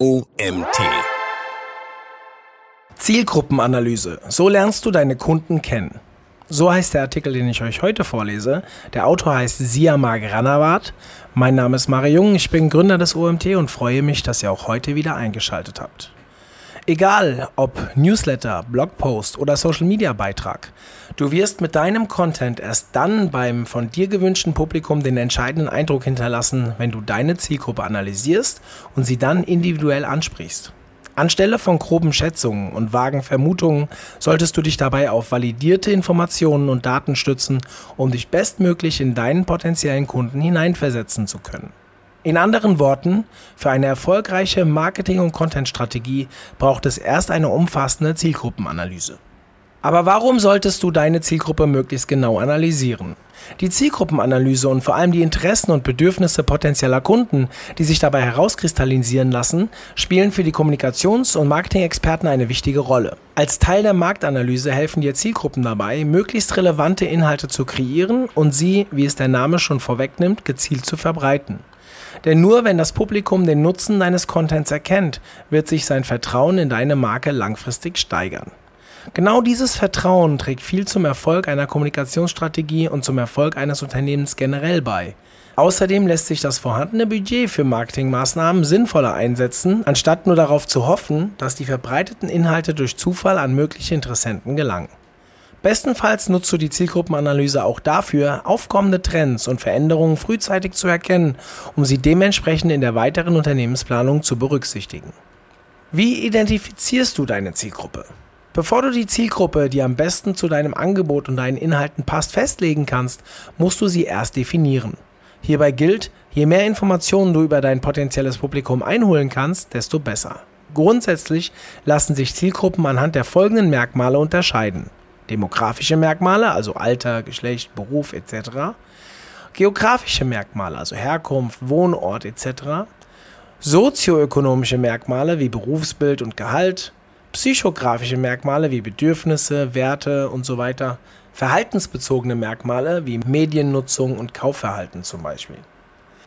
OMT. Zielgruppenanalyse. So lernst du deine Kunden kennen. So heißt der Artikel, den ich euch heute vorlese. Der Autor heißt Siamag Ranawat. Mein Name ist Mario Jung, ich bin Gründer des OMT und freue mich, dass ihr auch heute wieder eingeschaltet habt. Egal ob Newsletter, Blogpost oder Social Media Beitrag, du wirst mit deinem Content erst dann beim von dir gewünschten Publikum den entscheidenden Eindruck hinterlassen, wenn du deine Zielgruppe analysierst und sie dann individuell ansprichst. Anstelle von groben Schätzungen und vagen Vermutungen solltest du dich dabei auf validierte Informationen und Daten stützen, um dich bestmöglich in deinen potenziellen Kunden hineinversetzen zu können. In anderen Worten, für eine erfolgreiche Marketing- und Content-Strategie braucht es erst eine umfassende Zielgruppenanalyse. Aber warum solltest du deine Zielgruppe möglichst genau analysieren? Die Zielgruppenanalyse und vor allem die Interessen und Bedürfnisse potenzieller Kunden, die sich dabei herauskristallisieren lassen, spielen für die Kommunikations- und Marketing-Experten eine wichtige Rolle. Als Teil der Marktanalyse helfen dir Zielgruppen dabei, möglichst relevante Inhalte zu kreieren und sie, wie es der Name schon vorwegnimmt, gezielt zu verbreiten. Denn nur wenn das Publikum den Nutzen deines Contents erkennt, wird sich sein Vertrauen in deine Marke langfristig steigern. Genau dieses Vertrauen trägt viel zum Erfolg einer Kommunikationsstrategie und zum Erfolg eines Unternehmens generell bei. Außerdem lässt sich das vorhandene Budget für Marketingmaßnahmen sinnvoller einsetzen, anstatt nur darauf zu hoffen, dass die verbreiteten Inhalte durch Zufall an mögliche Interessenten gelangen. Bestenfalls nutzt du die Zielgruppenanalyse auch dafür, aufkommende Trends und Veränderungen frühzeitig zu erkennen, um sie dementsprechend in der weiteren Unternehmensplanung zu berücksichtigen. Wie identifizierst du deine Zielgruppe? Bevor du die Zielgruppe, die am besten zu deinem Angebot und deinen Inhalten passt, festlegen kannst, musst du sie erst definieren. Hierbei gilt, je mehr Informationen du über dein potenzielles Publikum einholen kannst, desto besser. Grundsätzlich lassen sich Zielgruppen anhand der folgenden Merkmale unterscheiden demografische Merkmale, also Alter, Geschlecht, Beruf etc. Geografische Merkmale, also Herkunft, Wohnort etc. Sozioökonomische Merkmale wie Berufsbild und Gehalt. Psychografische Merkmale wie Bedürfnisse, Werte und so weiter. Verhaltensbezogene Merkmale wie Mediennutzung und Kaufverhalten zum Beispiel.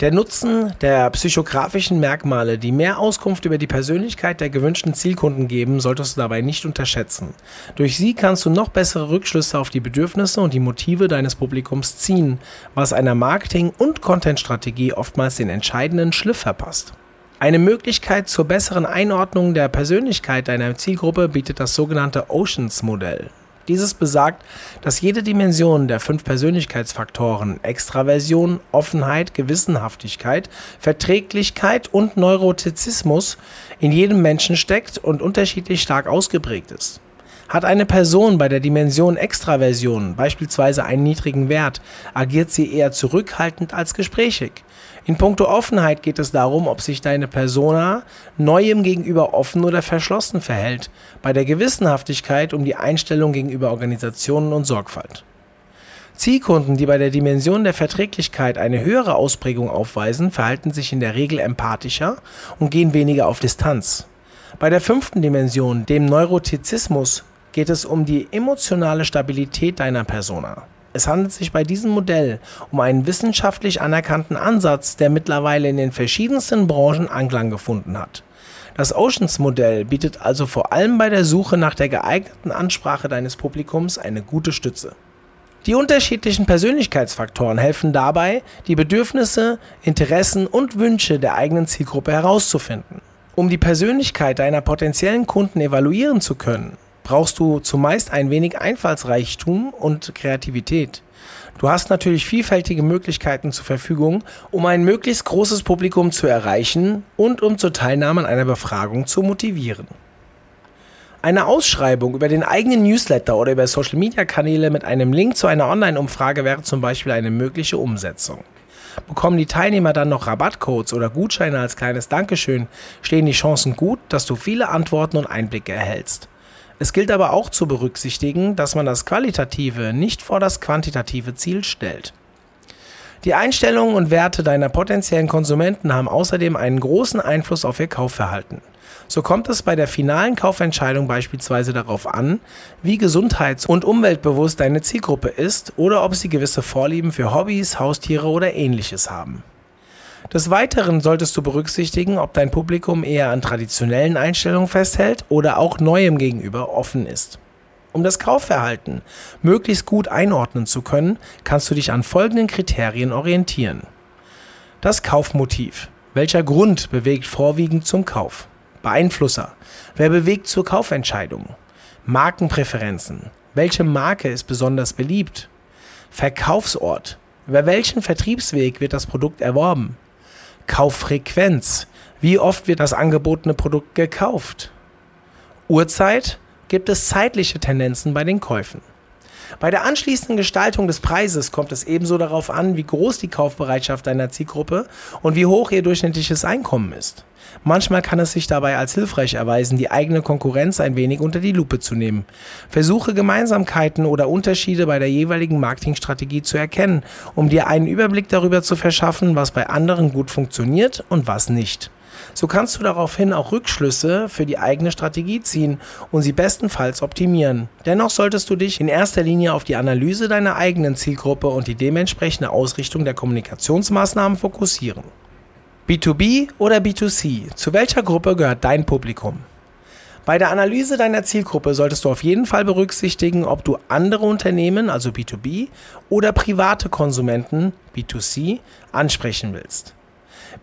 Der Nutzen der psychografischen Merkmale, die mehr Auskunft über die Persönlichkeit der gewünschten Zielkunden geben, solltest du dabei nicht unterschätzen. Durch sie kannst du noch bessere Rückschlüsse auf die Bedürfnisse und die Motive deines Publikums ziehen, was einer Marketing- und Content-Strategie oftmals den entscheidenden Schliff verpasst. Eine Möglichkeit zur besseren Einordnung der Persönlichkeit deiner Zielgruppe bietet das sogenannte Oceans-Modell. Dieses besagt, dass jede Dimension der fünf Persönlichkeitsfaktoren Extraversion, Offenheit, Gewissenhaftigkeit, Verträglichkeit und Neurotizismus in jedem Menschen steckt und unterschiedlich stark ausgeprägt ist. Hat eine Person bei der Dimension Extraversion beispielsweise einen niedrigen Wert, agiert sie eher zurückhaltend als gesprächig. In puncto Offenheit geht es darum, ob sich deine Persona Neuem gegenüber offen oder verschlossen verhält, bei der Gewissenhaftigkeit um die Einstellung gegenüber Organisationen und Sorgfalt. Zielkunden, die bei der Dimension der Verträglichkeit eine höhere Ausprägung aufweisen, verhalten sich in der Regel empathischer und gehen weniger auf Distanz. Bei der fünften Dimension, dem Neurotizismus, geht es um die emotionale Stabilität deiner Persona. Es handelt sich bei diesem Modell um einen wissenschaftlich anerkannten Ansatz, der mittlerweile in den verschiedensten Branchen Anklang gefunden hat. Das Oceans-Modell bietet also vor allem bei der Suche nach der geeigneten Ansprache deines Publikums eine gute Stütze. Die unterschiedlichen Persönlichkeitsfaktoren helfen dabei, die Bedürfnisse, Interessen und Wünsche der eigenen Zielgruppe herauszufinden. Um die Persönlichkeit deiner potenziellen Kunden evaluieren zu können, brauchst du zumeist ein wenig Einfallsreichtum und Kreativität. Du hast natürlich vielfältige Möglichkeiten zur Verfügung, um ein möglichst großes Publikum zu erreichen und um zur Teilnahme an einer Befragung zu motivieren. Eine Ausschreibung über den eigenen Newsletter oder über Social-Media-Kanäle mit einem Link zu einer Online-Umfrage wäre zum Beispiel eine mögliche Umsetzung. Bekommen die Teilnehmer dann noch Rabattcodes oder Gutscheine als kleines Dankeschön, stehen die Chancen gut, dass du viele Antworten und Einblicke erhältst. Es gilt aber auch zu berücksichtigen, dass man das qualitative nicht vor das quantitative Ziel stellt. Die Einstellungen und Werte deiner potenziellen Konsumenten haben außerdem einen großen Einfluss auf ihr Kaufverhalten. So kommt es bei der finalen Kaufentscheidung beispielsweise darauf an, wie gesundheits- und umweltbewusst deine Zielgruppe ist oder ob sie gewisse Vorlieben für Hobbys, Haustiere oder ähnliches haben. Des Weiteren solltest du berücksichtigen, ob dein Publikum eher an traditionellen Einstellungen festhält oder auch neuem gegenüber offen ist. Um das Kaufverhalten möglichst gut einordnen zu können, kannst du dich an folgenden Kriterien orientieren. Das Kaufmotiv. Welcher Grund bewegt vorwiegend zum Kauf? Beeinflusser. Wer bewegt zur Kaufentscheidung? Markenpräferenzen. Welche Marke ist besonders beliebt? Verkaufsort. Über welchen Vertriebsweg wird das Produkt erworben? Kauffrequenz. Wie oft wird das angebotene Produkt gekauft? Uhrzeit. Gibt es zeitliche Tendenzen bei den Käufen? Bei der anschließenden Gestaltung des Preises kommt es ebenso darauf an, wie groß die Kaufbereitschaft deiner Zielgruppe und wie hoch ihr durchschnittliches Einkommen ist. Manchmal kann es sich dabei als hilfreich erweisen, die eigene Konkurrenz ein wenig unter die Lupe zu nehmen. Versuche Gemeinsamkeiten oder Unterschiede bei der jeweiligen Marketingstrategie zu erkennen, um dir einen Überblick darüber zu verschaffen, was bei anderen gut funktioniert und was nicht. So kannst du daraufhin auch Rückschlüsse für die eigene Strategie ziehen und sie bestenfalls optimieren. Dennoch solltest du dich in erster Linie auf die Analyse deiner eigenen Zielgruppe und die dementsprechende Ausrichtung der Kommunikationsmaßnahmen fokussieren. B2B oder B2C? Zu welcher Gruppe gehört dein Publikum? Bei der Analyse deiner Zielgruppe solltest du auf jeden Fall berücksichtigen, ob du andere Unternehmen, also B2B, oder private Konsumenten, B2C, ansprechen willst.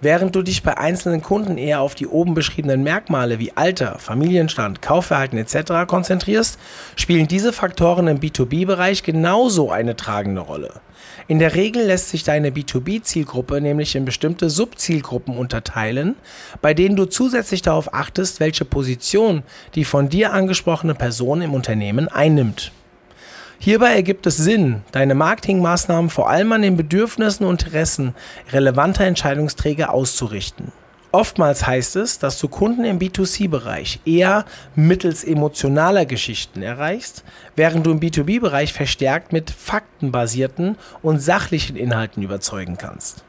Während du dich bei einzelnen Kunden eher auf die oben beschriebenen Merkmale wie Alter, Familienstand, Kaufverhalten etc. konzentrierst, spielen diese Faktoren im B2B-Bereich genauso eine tragende Rolle. In der Regel lässt sich deine B2B-Zielgruppe nämlich in bestimmte Subzielgruppen unterteilen, bei denen du zusätzlich darauf achtest, welche Position die von dir angesprochene Person im Unternehmen einnimmt. Hierbei ergibt es Sinn, deine Marketingmaßnahmen vor allem an den Bedürfnissen und Interessen relevanter Entscheidungsträger auszurichten. Oftmals heißt es, dass du Kunden im B2C-Bereich eher mittels emotionaler Geschichten erreichst, während du im B2B-Bereich verstärkt mit faktenbasierten und sachlichen Inhalten überzeugen kannst.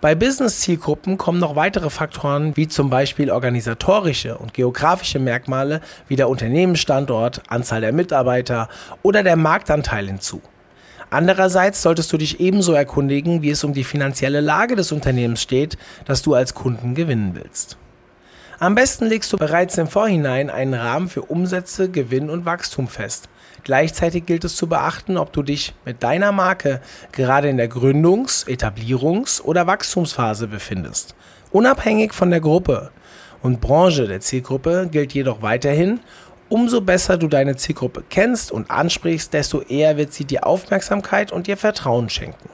Bei Business-Zielgruppen kommen noch weitere Faktoren wie zum Beispiel organisatorische und geografische Merkmale wie der Unternehmensstandort, Anzahl der Mitarbeiter oder der Marktanteil hinzu. Andererseits solltest du dich ebenso erkundigen, wie es um die finanzielle Lage des Unternehmens steht, das du als Kunden gewinnen willst. Am besten legst du bereits im Vorhinein einen Rahmen für Umsätze, Gewinn und Wachstum fest. Gleichzeitig gilt es zu beachten, ob du dich mit deiner Marke gerade in der Gründungs-, Etablierungs- oder Wachstumsphase befindest. Unabhängig von der Gruppe und Branche der Zielgruppe gilt jedoch weiterhin, umso besser du deine Zielgruppe kennst und ansprichst, desto eher wird sie dir Aufmerksamkeit und dir Vertrauen schenken.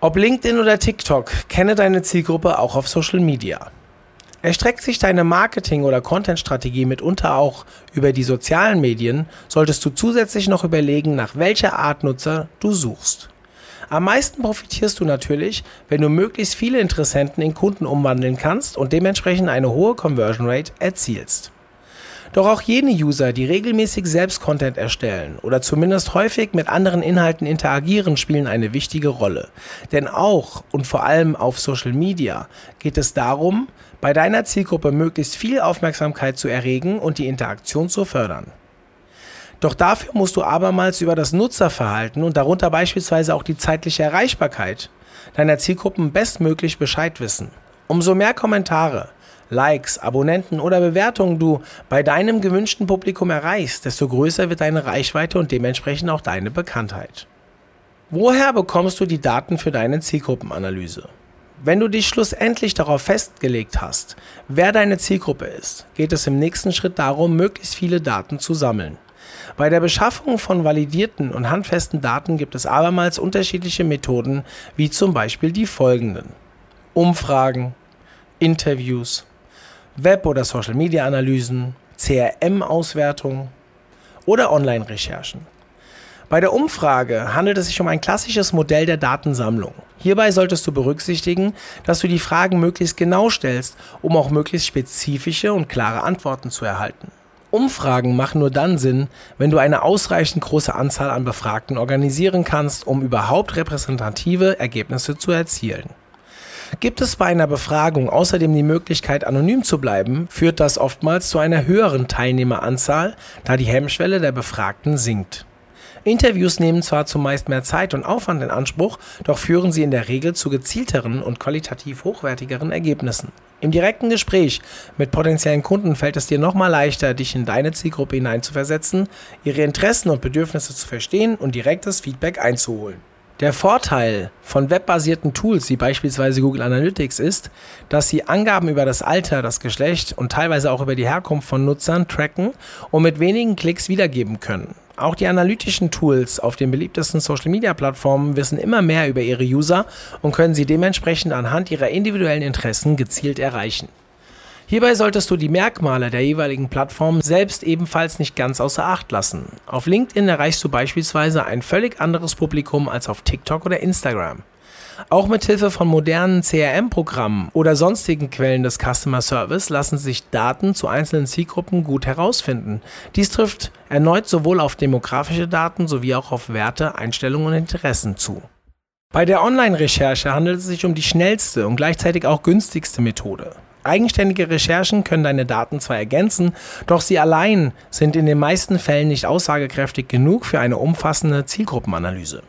Ob LinkedIn oder TikTok, kenne deine Zielgruppe auch auf Social Media. Erstreckt sich deine Marketing- oder Content-Strategie mitunter auch über die sozialen Medien, solltest du zusätzlich noch überlegen, nach welcher Art Nutzer du suchst. Am meisten profitierst du natürlich, wenn du möglichst viele Interessenten in Kunden umwandeln kannst und dementsprechend eine hohe Conversion Rate erzielst. Doch auch jene User, die regelmäßig selbst Content erstellen oder zumindest häufig mit anderen Inhalten interagieren, spielen eine wichtige Rolle. Denn auch und vor allem auf Social Media geht es darum, bei deiner Zielgruppe möglichst viel Aufmerksamkeit zu erregen und die Interaktion zu fördern. Doch dafür musst du abermals über das Nutzerverhalten und darunter beispielsweise auch die zeitliche Erreichbarkeit deiner Zielgruppen bestmöglich Bescheid wissen. Umso mehr Kommentare, Likes, Abonnenten oder Bewertungen du bei deinem gewünschten Publikum erreichst, desto größer wird deine Reichweite und dementsprechend auch deine Bekanntheit. Woher bekommst du die Daten für deine Zielgruppenanalyse? Wenn du dich schlussendlich darauf festgelegt hast, wer deine Zielgruppe ist, geht es im nächsten Schritt darum, möglichst viele Daten zu sammeln. Bei der Beschaffung von validierten und handfesten Daten gibt es abermals unterschiedliche Methoden, wie zum Beispiel die folgenden. Umfragen, Interviews, Web- oder Social-Media-Analysen, CRM-Auswertung oder Online-Recherchen. Bei der Umfrage handelt es sich um ein klassisches Modell der Datensammlung. Hierbei solltest du berücksichtigen, dass du die Fragen möglichst genau stellst, um auch möglichst spezifische und klare Antworten zu erhalten. Umfragen machen nur dann Sinn, wenn du eine ausreichend große Anzahl an Befragten organisieren kannst, um überhaupt repräsentative Ergebnisse zu erzielen. Gibt es bei einer Befragung außerdem die Möglichkeit, anonym zu bleiben, führt das oftmals zu einer höheren Teilnehmeranzahl, da die Hemmschwelle der Befragten sinkt. Interviews nehmen zwar zumeist mehr Zeit und Aufwand in Anspruch, doch führen sie in der Regel zu gezielteren und qualitativ hochwertigeren Ergebnissen. Im direkten Gespräch mit potenziellen Kunden fällt es dir nochmal leichter, dich in deine Zielgruppe hineinzuversetzen, ihre Interessen und Bedürfnisse zu verstehen und direktes Feedback einzuholen. Der Vorteil von webbasierten Tools wie beispielsweise Google Analytics ist, dass sie Angaben über das Alter, das Geschlecht und teilweise auch über die Herkunft von Nutzern tracken und mit wenigen Klicks wiedergeben können. Auch die analytischen Tools auf den beliebtesten Social-Media-Plattformen wissen immer mehr über ihre User und können sie dementsprechend anhand ihrer individuellen Interessen gezielt erreichen. Hierbei solltest du die Merkmale der jeweiligen Plattform selbst ebenfalls nicht ganz außer Acht lassen. Auf LinkedIn erreichst du beispielsweise ein völlig anderes Publikum als auf TikTok oder Instagram. Auch mit Hilfe von modernen CRM-Programmen oder sonstigen Quellen des Customer Service lassen sich Daten zu einzelnen Zielgruppen gut herausfinden. Dies trifft erneut sowohl auf demografische Daten sowie auch auf Werte, Einstellungen und Interessen zu. Bei der Online-Recherche handelt es sich um die schnellste und gleichzeitig auch günstigste Methode. Eigenständige Recherchen können deine Daten zwar ergänzen, doch sie allein sind in den meisten Fällen nicht aussagekräftig genug für eine umfassende Zielgruppenanalyse.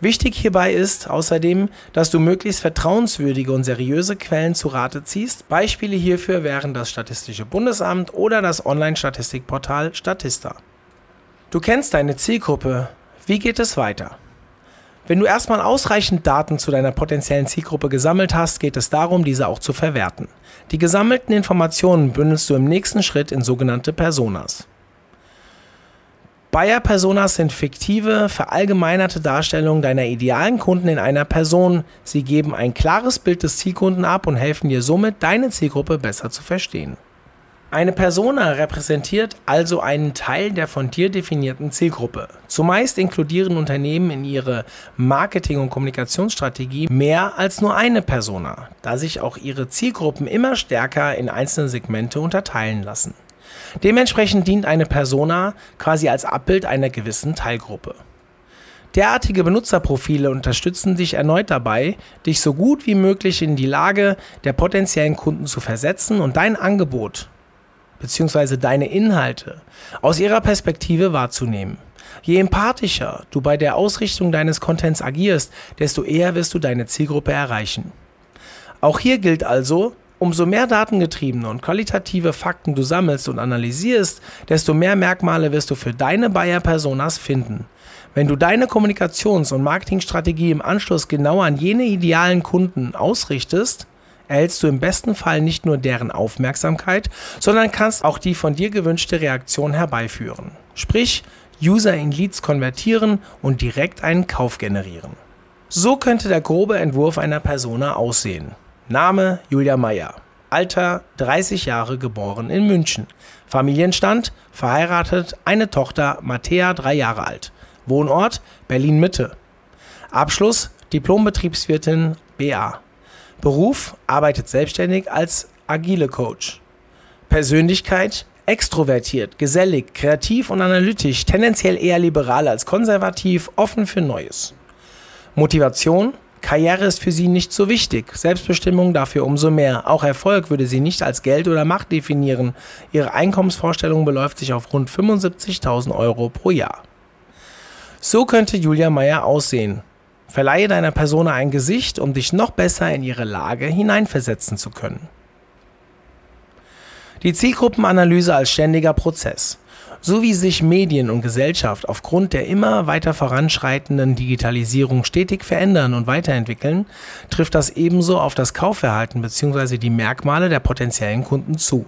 Wichtig hierbei ist außerdem, dass du möglichst vertrauenswürdige und seriöse Quellen zu Rate ziehst. Beispiele hierfür wären das Statistische Bundesamt oder das Online-Statistikportal Statista. Du kennst deine Zielgruppe. Wie geht es weiter? Wenn du erstmal ausreichend Daten zu deiner potenziellen Zielgruppe gesammelt hast, geht es darum, diese auch zu verwerten. Die gesammelten Informationen bündelst du im nächsten Schritt in sogenannte Personas. Buyer-Personas sind fiktive, verallgemeinerte Darstellungen deiner idealen Kunden in einer Person. Sie geben ein klares Bild des Zielkunden ab und helfen dir somit, deine Zielgruppe besser zu verstehen. Eine Persona repräsentiert also einen Teil der von dir definierten Zielgruppe. Zumeist inkludieren Unternehmen in ihre Marketing- und Kommunikationsstrategie mehr als nur eine Persona, da sich auch ihre Zielgruppen immer stärker in einzelne Segmente unterteilen lassen. Dementsprechend dient eine Persona quasi als Abbild einer gewissen Teilgruppe. Derartige Benutzerprofile unterstützen dich erneut dabei, dich so gut wie möglich in die Lage der potenziellen Kunden zu versetzen und dein Angebot bzw. deine Inhalte aus ihrer Perspektive wahrzunehmen. Je empathischer du bei der Ausrichtung deines Contents agierst, desto eher wirst du deine Zielgruppe erreichen. Auch hier gilt also, umso mehr datengetriebene und qualitative Fakten du sammelst und analysierst, desto mehr Merkmale wirst du für deine Buyer-Personas finden. Wenn du deine Kommunikations- und Marketingstrategie im Anschluss genau an jene idealen Kunden ausrichtest, erhältst du im besten Fall nicht nur deren Aufmerksamkeit, sondern kannst auch die von dir gewünschte Reaktion herbeiführen. Sprich, User in Leads konvertieren und direkt einen Kauf generieren. So könnte der grobe Entwurf einer Persona aussehen. Name Julia Meyer. Alter 30 Jahre geboren in München. Familienstand verheiratet, eine Tochter Mattea 3 Jahre alt. Wohnort Berlin Mitte. Abschluss Diplombetriebswirtin BA. Beruf arbeitet selbstständig als agile Coach. Persönlichkeit extrovertiert, gesellig, kreativ und analytisch, tendenziell eher liberal als konservativ, offen für Neues. Motivation Karriere ist für sie nicht so wichtig, Selbstbestimmung dafür umso mehr. Auch Erfolg würde sie nicht als Geld oder Macht definieren. Ihre Einkommensvorstellung beläuft sich auf rund 75.000 Euro pro Jahr. So könnte Julia Meyer aussehen. Verleihe deiner Persona ein Gesicht, um dich noch besser in ihre Lage hineinversetzen zu können. Die Zielgruppenanalyse als ständiger Prozess. So wie sich Medien und Gesellschaft aufgrund der immer weiter voranschreitenden Digitalisierung stetig verändern und weiterentwickeln, trifft das ebenso auf das Kaufverhalten bzw. die Merkmale der potenziellen Kunden zu.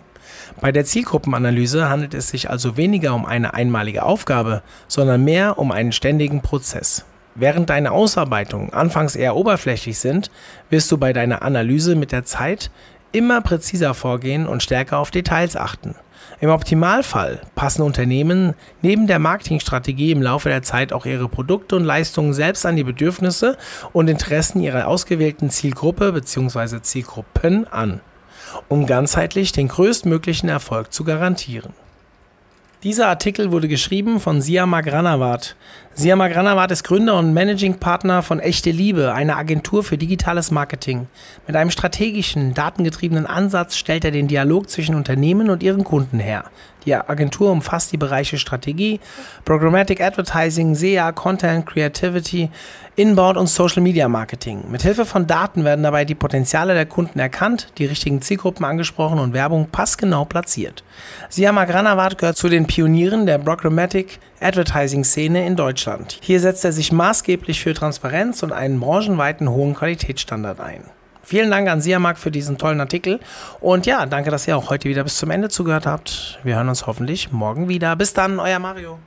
Bei der Zielgruppenanalyse handelt es sich also weniger um eine einmalige Aufgabe, sondern mehr um einen ständigen Prozess. Während deine Ausarbeitungen anfangs eher oberflächlich sind, wirst du bei deiner Analyse mit der Zeit immer präziser vorgehen und stärker auf Details achten. Im Optimalfall passen Unternehmen neben der Marketingstrategie im Laufe der Zeit auch ihre Produkte und Leistungen selbst an die Bedürfnisse und Interessen ihrer ausgewählten Zielgruppe bzw. Zielgruppen an, um ganzheitlich den größtmöglichen Erfolg zu garantieren. Dieser Artikel wurde geschrieben von Siama Granawat. Siama Granawat ist Gründer und Managing Partner von Echte Liebe, einer Agentur für digitales Marketing. Mit einem strategischen, datengetriebenen Ansatz stellt er den Dialog zwischen Unternehmen und ihren Kunden her. Die Agentur umfasst die Bereiche Strategie, Programmatic Advertising, SEA, Content, Creativity, Inbound und Social Media Marketing. Mithilfe von Daten werden dabei die Potenziale der Kunden erkannt, die richtigen Zielgruppen angesprochen und Werbung passgenau platziert. Siama Granawat gehört zu den Pionieren der Programmatic Advertising-Szene in Deutschland. Hier setzt er sich maßgeblich für Transparenz und einen branchenweiten hohen Qualitätsstandard ein. Vielen Dank an Siamak für diesen tollen Artikel. Und ja, danke, dass ihr auch heute wieder bis zum Ende zugehört habt. Wir hören uns hoffentlich morgen wieder. Bis dann, euer Mario.